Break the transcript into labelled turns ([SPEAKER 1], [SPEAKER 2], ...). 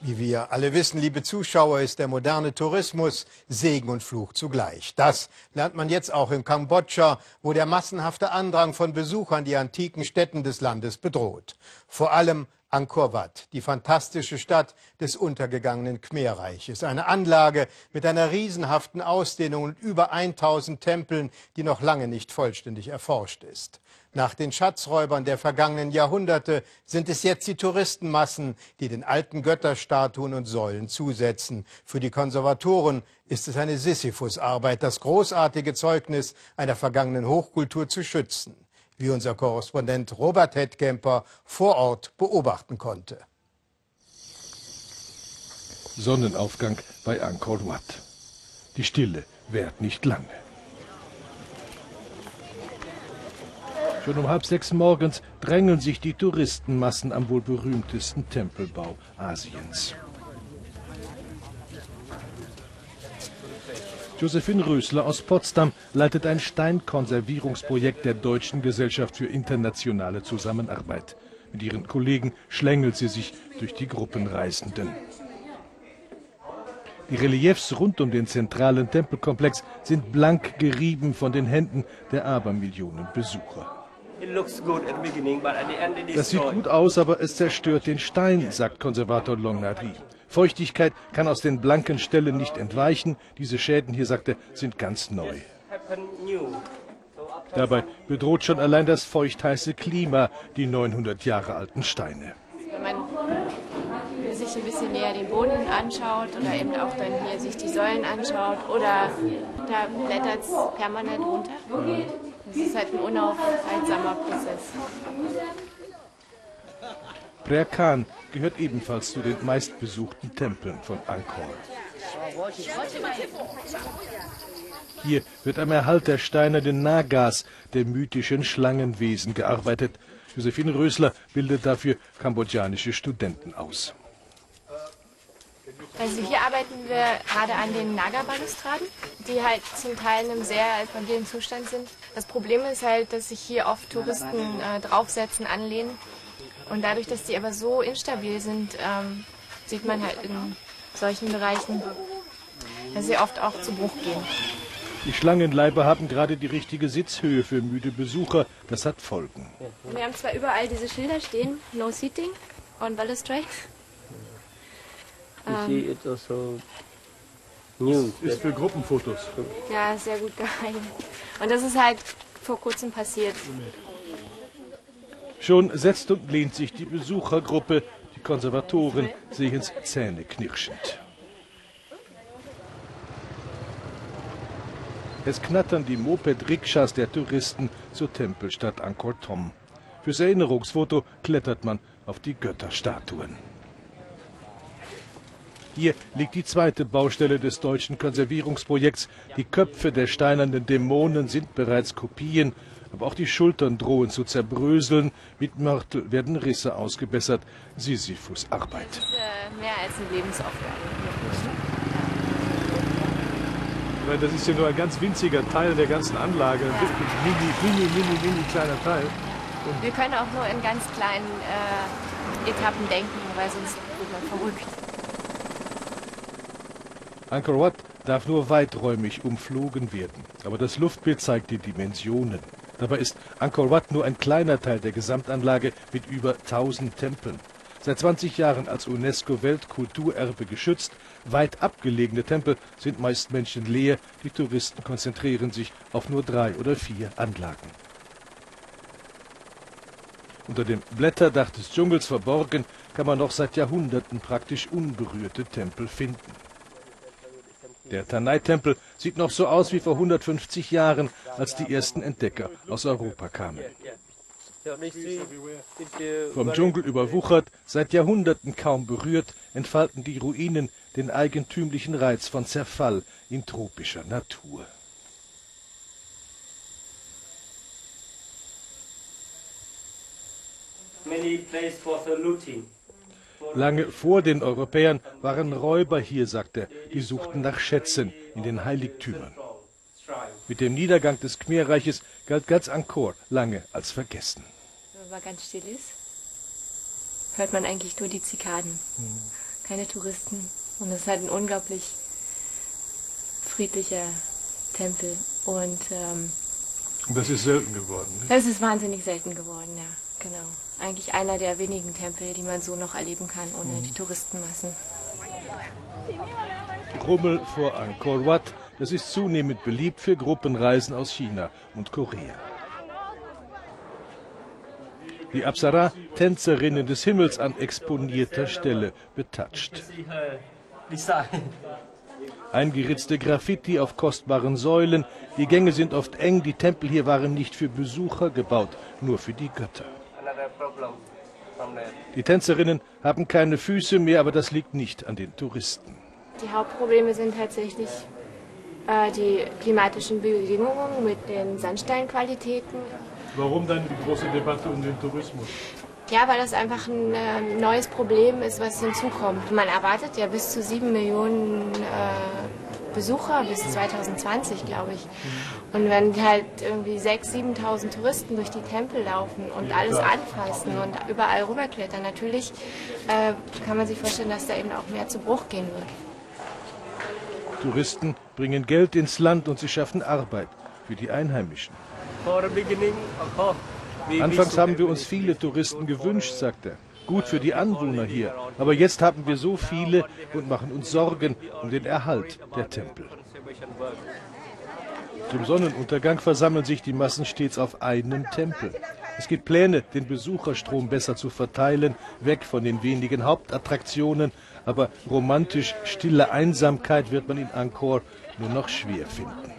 [SPEAKER 1] Wie wir alle wissen, liebe Zuschauer, ist der moderne Tourismus Segen und Fluch zugleich. Das lernt man jetzt auch in Kambodscha, wo der massenhafte Andrang von Besuchern die antiken Städten des Landes bedroht. Vor allem Angkor Wat, die fantastische Stadt des untergegangenen Khmerreiches. Eine Anlage mit einer riesenhaften Ausdehnung und über 1000 Tempeln, die noch lange nicht vollständig erforscht ist. Nach den Schatzräubern der vergangenen Jahrhunderte sind es jetzt die Touristenmassen, die den alten Götterstatuen und Säulen zusetzen. Für die Konservatoren ist es eine Sisyphusarbeit, das großartige Zeugnis einer vergangenen Hochkultur zu schützen, wie unser Korrespondent Robert Hettkemper vor Ort beobachten konnte.
[SPEAKER 2] Sonnenaufgang bei Angkor Wat. Die Stille währt nicht lange. Schon um halb sechs morgens drängeln sich die Touristenmassen am wohl berühmtesten Tempelbau Asiens. Josephine Rösler aus Potsdam leitet ein Steinkonservierungsprojekt der Deutschen Gesellschaft für internationale Zusammenarbeit. Mit ihren Kollegen schlängelt sie sich durch die Gruppenreisenden. Die Reliefs rund um den zentralen Tempelkomplex sind blank gerieben von den Händen der Abermillionen Besucher. Das sieht gut aus, aber es zerstört den Stein, sagt Konservator Longnari. Feuchtigkeit kann aus den blanken Stellen nicht entweichen. Diese Schäden hier, sagt er, sind ganz neu. Dabei bedroht schon allein das feuchtheiße Klima die 900 Jahre alten Steine.
[SPEAKER 3] Wenn man sich ein bisschen näher den Boden anschaut oder eben auch dann hier sich die Säulen anschaut oder da blättert es permanent runter. Es ist halt ein unaufhaltsamer Prozess.
[SPEAKER 2] Brer Khan gehört ebenfalls zu den meistbesuchten Tempeln von Angkor. Hier wird am Erhalt der steinernen Nagas, der mythischen Schlangenwesen, gearbeitet. Josephine Rösler bildet dafür kambodschanische Studenten aus.
[SPEAKER 3] Also hier arbeiten wir gerade an den Naga-Balustraden, die halt zum Teil in einem sehr fragilen Zustand sind. Das Problem ist halt, dass sich hier oft Touristen äh, draufsetzen, anlehnen. Und dadurch, dass die aber so instabil sind, ähm, sieht man halt in solchen Bereichen, dass sie oft auch zu Bruch gehen.
[SPEAKER 2] Die Schlangenleiber haben gerade die richtige Sitzhöhe für müde Besucher. Das hat Folgen.
[SPEAKER 3] Wir haben zwar überall diese Schilder stehen, No Seating on Balustrade.
[SPEAKER 4] Ähm,
[SPEAKER 2] Ist für Gruppenfotos.
[SPEAKER 3] Ja, sehr gut geheim. Und das ist halt vor kurzem passiert.
[SPEAKER 2] Schon setzt und lehnt sich die Besuchergruppe. Die Konservatoren sehen's zähneknirschend. Es knattern die Moped-Rikschas der Touristen zur Tempelstadt Angkor Thom. Fürs Erinnerungsfoto klettert man auf die Götterstatuen. Hier liegt die zweite Baustelle des deutschen Konservierungsprojekts. Die Köpfe der steinernen Dämonen sind bereits Kopien, aber auch die Schultern drohen zu zerbröseln. Mit Mörtel werden Risse ausgebessert. Sisyphus-Arbeit.
[SPEAKER 3] Das ist äh, mehr als eine Lebensaufgabe.
[SPEAKER 2] Das ist ja nur ein ganz winziger Teil der ganzen Anlage. Ein mini, mini, mini, mini kleiner Teil.
[SPEAKER 3] Wir können auch nur in ganz kleinen äh, Etappen denken, weil sonst wird man verrückt.
[SPEAKER 2] Angkor Wat darf nur weiträumig umflogen werden. Aber das Luftbild zeigt die Dimensionen. Dabei ist Angkor Wat nur ein kleiner Teil der Gesamtanlage mit über 1000 Tempeln. Seit 20 Jahren als UNESCO-Weltkulturerbe geschützt, weit abgelegene Tempel sind meist menschenleer, die Touristen konzentrieren sich auf nur drei oder vier Anlagen. Unter dem Blätterdach des Dschungels verborgen kann man noch seit Jahrhunderten praktisch unberührte Tempel finden. Der Tanai-Tempel sieht noch so aus wie vor 150 Jahren, als die ersten Entdecker aus Europa kamen. Vom Dschungel überwuchert, seit Jahrhunderten kaum berührt, entfalten die Ruinen den eigentümlichen Reiz von Zerfall in tropischer Natur. Lange vor den Europäern waren Räuber hier, sagt er, die suchten nach Schätzen in den Heiligtümern. Mit dem Niedergang des Khmerreiches galt ganz Angkor lange als vergessen.
[SPEAKER 3] Wenn man ganz still ist, hört man eigentlich nur die Zikaden. keine Touristen. Und es ist halt ein unglaublich friedlicher Tempel. Und ähm,
[SPEAKER 2] Das ist selten geworden. Ne?
[SPEAKER 3] das ist wahnsinnig selten geworden, ja, genau. Eigentlich einer der wenigen Tempel, die man so noch erleben kann, ohne die Touristenmassen.
[SPEAKER 2] Krummel vor Angkor Wat. Das ist zunehmend beliebt für Gruppenreisen aus China und Korea. Die Apsara, Tänzerinnen des Himmels an exponierter Stelle, betatscht. Eingeritzte Graffiti auf kostbaren Säulen. Die Gänge sind oft eng. Die Tempel hier waren nicht für Besucher gebaut, nur für die Götter. Die Tänzerinnen haben keine Füße mehr, aber das liegt nicht an den Touristen.
[SPEAKER 3] Die Hauptprobleme sind tatsächlich äh, die klimatischen Bedingungen mit den Sandsteinqualitäten.
[SPEAKER 2] Warum dann die große Debatte um den Tourismus?
[SPEAKER 3] Ja, weil das einfach ein äh, neues Problem ist, was hinzukommt. Man erwartet ja bis zu sieben Millionen äh, Besucher bis 2020, glaube ich. Und wenn halt irgendwie 6.000, 7.000 Touristen durch die Tempel laufen und alles anfassen und überall rüberklettern, natürlich äh, kann man sich vorstellen, dass da eben auch mehr zu Bruch gehen wird.
[SPEAKER 2] Touristen bringen Geld ins Land und sie schaffen Arbeit für die Einheimischen. Anfangs haben wir uns viele Touristen gewünscht, sagt er. Gut für die Anwohner hier. Aber jetzt haben wir so viele und machen uns Sorgen um den Erhalt der Tempel. Zum Sonnenuntergang versammeln sich die Massen stets auf einem Tempel. Es gibt Pläne, den Besucherstrom besser zu verteilen, weg von den wenigen Hauptattraktionen. Aber romantisch stille Einsamkeit wird man in Angkor nur noch schwer finden.